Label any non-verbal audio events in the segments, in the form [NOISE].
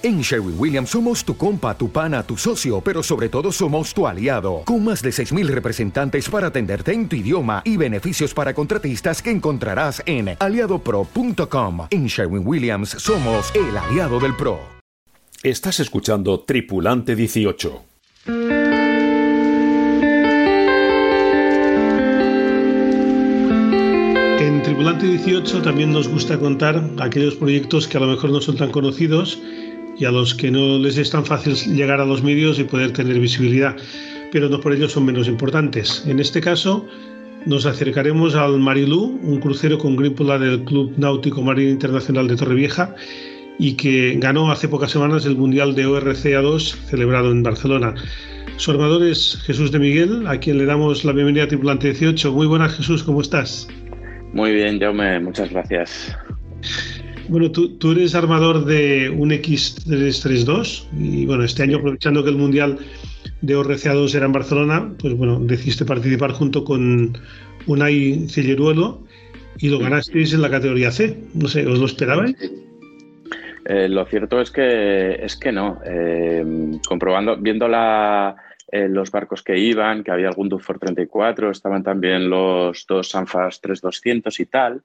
En Sherwin Williams somos tu compa, tu pana, tu socio, pero sobre todo somos tu aliado, con más de 6.000 representantes para atenderte en tu idioma y beneficios para contratistas que encontrarás en aliadopro.com. En Sherwin Williams somos el aliado del PRO. Estás escuchando Tripulante 18. En Tripulante 18 también nos gusta contar aquellos proyectos que a lo mejor no son tan conocidos y a los que no les es tan fácil llegar a los medios y poder tener visibilidad, pero no por ello son menos importantes. En este caso, nos acercaremos al Marilú, un crucero con grípola del Club Náutico Marino Internacional de Torrevieja y que ganó hace pocas semanas el Mundial de ORCA2 celebrado en Barcelona. Su armador es Jesús de Miguel, a quien le damos la bienvenida a Tripulante 18. Muy buenas Jesús, ¿cómo estás? Muy bien, Jaume, muchas gracias. Bueno, tú, eres armador de un X332 y bueno, este año aprovechando que el Mundial de ORCA2 era en Barcelona, pues bueno, decidiste participar junto con Unai Celleruelo y lo ganasteis en la categoría C. No sé, ¿os lo esperabais? Eh, lo cierto es que es que no. Eh, comprobando, viendo la, eh, los barcos que iban, que había algún Dufour 34, estaban también los dos Sanfas 3200 y tal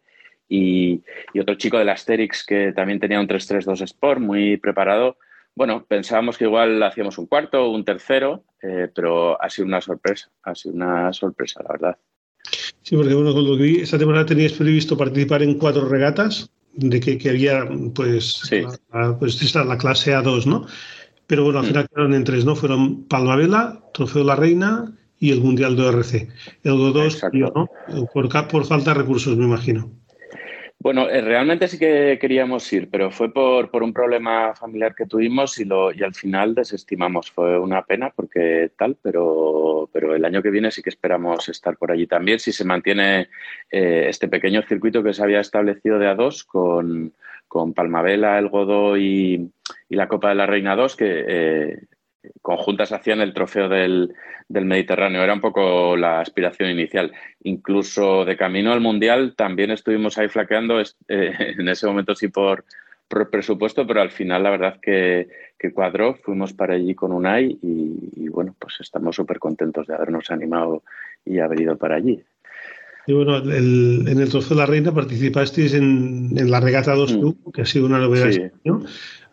y, otro chico del Asterix que también tenía un 332 Sport muy preparado. Bueno, pensábamos que igual hacíamos un cuarto o un tercero, eh, pero ha sido una sorpresa, ha sido una sorpresa, la verdad. Sí, porque bueno, con lo que vi, esta temporada tenías previsto participar en cuatro regatas, de que, que había, pues, la, pues esta, la clase A2, ¿no? Pero bueno, al mm. final quedaron en tres, ¿no? Fueron Palmavela, Trofeo La Reina y el Mundial de ORC. El Go2, ¿no? Por, por falta de recursos, me imagino. Bueno, eh, realmente sí que queríamos ir, pero fue por, un problema familiar que tuvimos y, lo, y al final desestimamos. Fue una pena porque tal, pero, pero el año que viene sí que esperamos estar por allí también, si se mantiene eh, este pequeño circuito que se había establecido de A2 con, con Palmavela, El Godó y, la Copa de la Reina 2, que eh, conjuntas hacían el trofeo del, Mediterráneo. Era un poco la aspiración inicial. Incluso de camino al Mundial también estuvimos ahí flaqueando, [LAUGHS] eh, en ese momento sí por, presupuesto, pero al final la verdad que, que cuadró. Fuimos para allí con UNAI y, y bueno, pues estamos súper contentos de habernos animado y haber ido para allí. Y bueno, en el Trofeo de la Reina participasteis en, la regata 2 mm. que ha sido una novedad este año.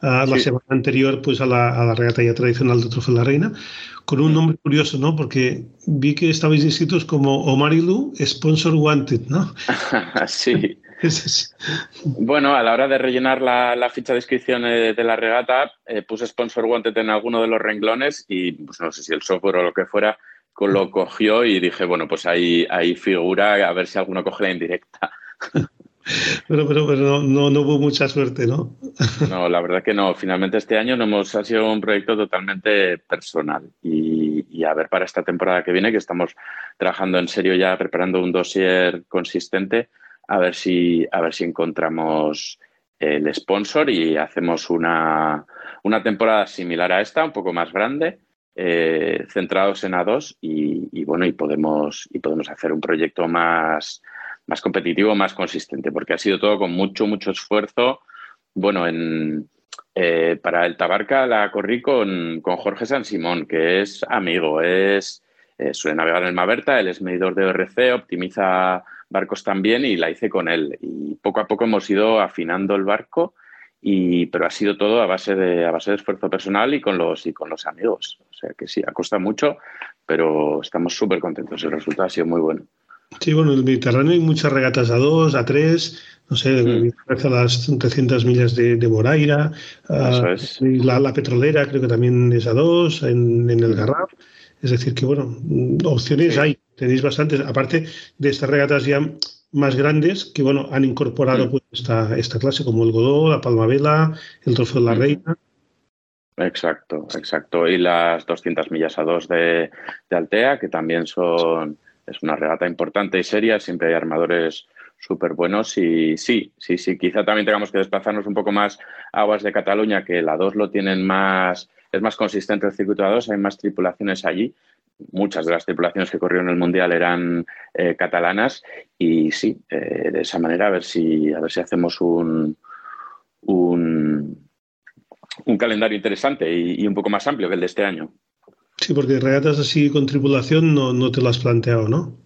Ah, la semana anterior pues a la, regata ya tradicional del Trofeo de la Reina, con un mm. nombre curioso, ¿no? Porque vi que estabais inscritos como Omarilu Sponsor Wanted, ¿no? [LAUGHS] sí. [LAUGHS] bueno, a la hora de rellenar la, ficha de inscripción eh, de la regata, eh, puse Sponsor Wanted en alguno de los renglones y pues no sé si el software o lo que fuera lo cogió y dije, bueno, pues ahí, ahí figura, a ver si alguno coge la indirecta. [LAUGHS] Pero, pero, pero no, no, hubo mucha suerte, ¿no? No, la verdad que no. Finalmente este año no hemos, ha sido un proyecto totalmente personal. Y, a ver para esta temporada que viene, que estamos trabajando en serio ya, preparando un dossier consistente, a ver si, a ver si encontramos el sponsor y hacemos una, una temporada similar a esta, un poco más grande, eh, centrados en A2 y, bueno, y podemos, y podemos hacer un proyecto más, más competitivo, más consistente, porque ha sido todo con mucho, mucho esfuerzo. Bueno, en, eh, para el Tabarca la corrí con, con, Jorge San Simón, que es amigo, es eh, suele navegar en el Maberta, él es medidor de ORC, optimiza barcos también y la hice con él. Y poco a poco hemos ido afinando el barco y, pero ha sido todo a base de, a base de esfuerzo personal y con los, y con los amigos. O sea que sí, ha costado mucho, pero estamos súper contentos. El resultado ha sido muy bueno. Sí, bueno, en el Mediterráneo hay muchas regatas a dos, a tres, no sé, mm. a las 300 millas de, de Moraira, la, la, petrolera creo que también es a dos, en, en el. Garraf. Es decir, que bueno, opciones hay, tenéis bastantes. Aparte de estas regatas ya más grandes que bueno han incorporado mm. pues, esta, esta, clase, como el Godó, la Palmavela, el Trofeo de la mm. Reina. Exacto, exacto. Y las 200 millas a dos de, de, Altea, que también son, es una regata importante y seria, siempre hay armadores súper buenos y sí, sí, sí, quizá también tengamos que desplazarnos un poco más a aguas de Cataluña, que la 2 lo tienen más, es más consistente el circuito a 2, hay más tripulaciones allí, muchas de las tripulaciones que corrieron el Mundial eran eh, catalanas y sí, eh, de esa manera a ver si, a ver si hacemos un, un, un calendario interesante y, un poco más amplio que el de este año. Sí, porque regatas así con tripulación no, no te lo has planteado, ¿no?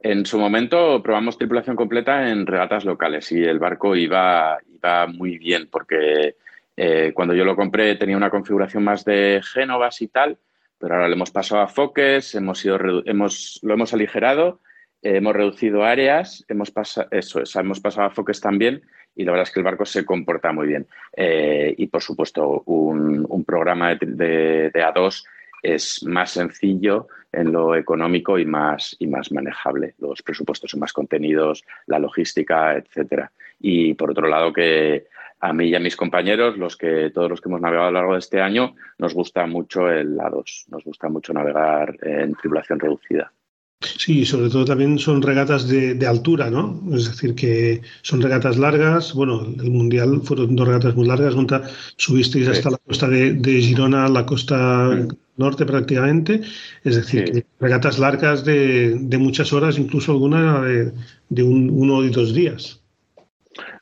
En su momento probamos tripulación completa en regatas locales y el barco iba, iba muy bien porque eh, cuando yo lo compré tenía una configuración más de Génovas y tal, pero ahora le hemos pasado a foques, hemos ido, hemos, lo hemos aligerado, eh, hemos reducido áreas, hemos, pasado eso, hemos pasado a foques también y la verdad es que el barco se comporta muy bien. Eh, y por supuesto, un, programa de, de, A2 es más sencillo en lo económico y más, y más manejable. Los presupuestos son más contenidos, la logística, etcétera. Y por otro lado, que a mí y a mis compañeros, los que, todos los que hemos navegado a lo largo de este año, nos gusta mucho el A2, nos gusta mucho navegar en tripulación reducida. Sí, sobre todo también son regatas de, altura, ¿no? Es decir, que son regatas largas. Bueno, el Mundial fueron dos regatas muy largas. Subisteis hasta la costa de, Girona, la costa norte prácticamente. Es decir, regatas largas de, muchas horas, incluso alguna de, uno y dos días.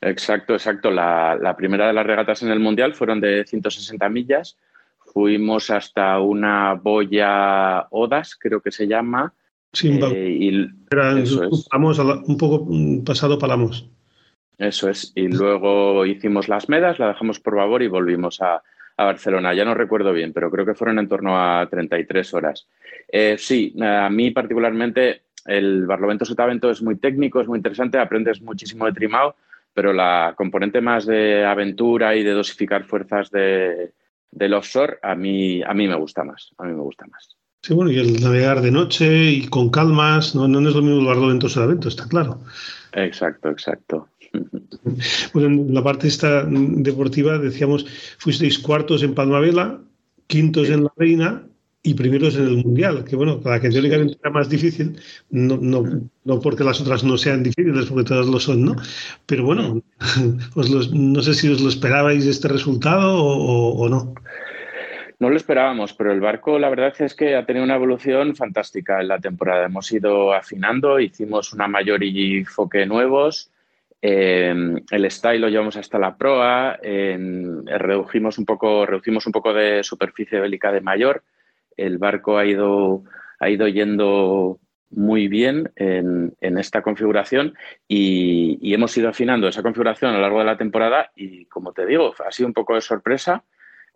Exacto, exacto. La, primera de las regatas en el Mundial fueron de 160 millas. Fuimos hasta una boya Odas, creo que se llama. Sí, eh, un poco pasado Palamos. Eso es. Y luego hicimos las medas, la dejamos por favor y volvimos a, Barcelona. Ya no recuerdo bien, pero creo que fueron en torno a 33 horas. Eh, sí, a mí particularmente el Barlovento Sotavento es muy técnico, es muy interesante, aprendes muchísimo de trimao, pero la componente más de aventura y de dosificar fuerzas de, del offshore a mí, a mí me gusta más, a mí me gusta más. Sí, bueno, y el navegar de noche y con calmas, no, no es lo mismo el Barlovento Sotavento, está claro. Exacto, exacto. [LAUGHS] Bueno, en la parte esta deportiva decíamos, fuisteis cuartos en Palmavela, quintos en La Reina y primeros en el Mundial, que bueno, la que teóricamente era más difícil, no, no, no, porque las otras no sean difíciles, porque todas lo son, ¿no? Pero bueno, [LAUGHS] no sé si os lo esperabais este resultado o, no. No lo esperábamos, pero el barco la verdad es que ha tenido una evolución fantástica en la temporada. Hemos ido afinando, hicimos una mayor y foque nuevos, eh, el style lo llevamos hasta la proa, redujimos, un poco, reducimos un poco de superficie bélica de mayor el barco ha ido, ha ido yendo muy bien en, esta configuración y, hemos ido afinando esa configuración a lo largo de la temporada y como te digo, ha sido un poco de sorpresa.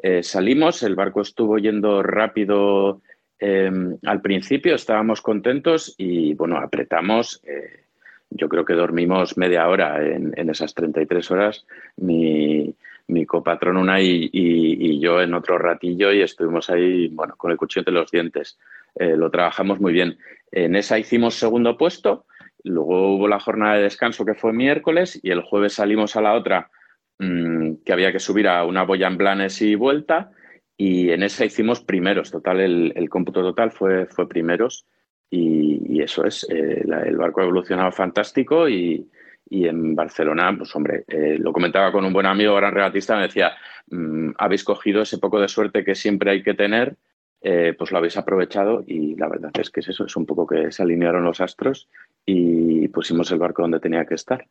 Eh, salimos, el barco estuvo yendo rápido em, al principio, estábamos contentos y bueno, apretamos. Eh, yo creo que dormimos media hora en, en esas 33 horas. Mi, mi copatrón una y, yo en otro ratillo y estuvimos ahí, bueno, con el cuchillo entre los dientes. Eh, lo trabajamos muy bien. En esa hicimos segundo puesto, luego hubo la jornada de descanso que fue miércoles y el jueves salimos a la otra mm, que había que subir a una boya en planes y vuelta y en esa hicimos primeros, total, el, cómputo total fue, fue primeros y, eso es, eh, el barco ha evolucionado fantástico y, y en Barcelona, pues hombre, eh, lo comentaba con un buen amigo, gran regatista, me decía, mm, habéis cogido ese poco de suerte que siempre hay que tener, eh, pues lo habéis aprovechado y la verdad es que es eso, es un poco que se alinearon los astros y pusimos el barco donde tenía que estar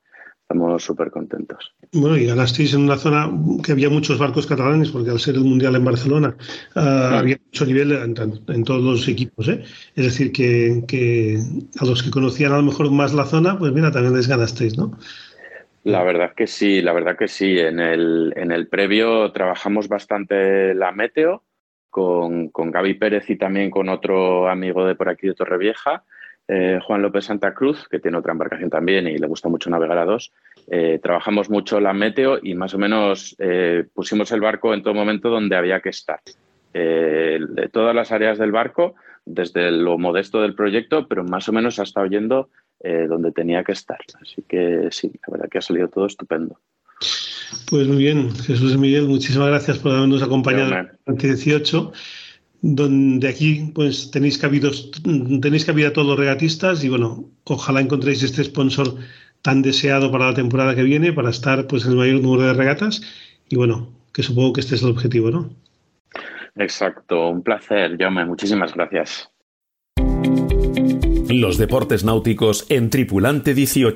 estamos súper contentos. Bueno, y ganasteis en una zona que había muchos barcos catalanes, porque al ser el Mundial en Barcelona ah, había mucho nivel en, todos los equipos. ¿eh? Es decir, que, a los que conocían a lo mejor más la zona, pues mira, también les ganasteis, ¿no? La verdad que sí, la verdad que sí. En el, en el previo trabajamos bastante la meteo con, con Gaby Pérez y también con otro amigo de por aquí de Torrevieja eh, Juan López Santa Cruz, que tiene otra embarcación también y le gusta mucho navegar a dos. Eh, trabajamos mucho la meteo y más o menos eh, pusimos el barco en todo momento donde había que estar. de todas las áreas del barco, desde lo modesto del proyecto, pero más o menos ha estado yendo donde tenía que estar. Así que sí, la verdad que ha salido todo estupendo. Pues muy bien, Jesús Miguel, muchísimas gracias por habernos acompañado en 18 donde aquí pues tenéis cabidos, tenéis cabida a todos los regatistas y bueno, ojalá encontréis este sponsor tan deseado para la temporada que viene, para estar pues en el mayor número de regatas y bueno, que supongo que este es el objetivo, ¿no? Exacto, un placer, Jaume, muchísimas gracias. Los deportes náuticos en Tripulante 18.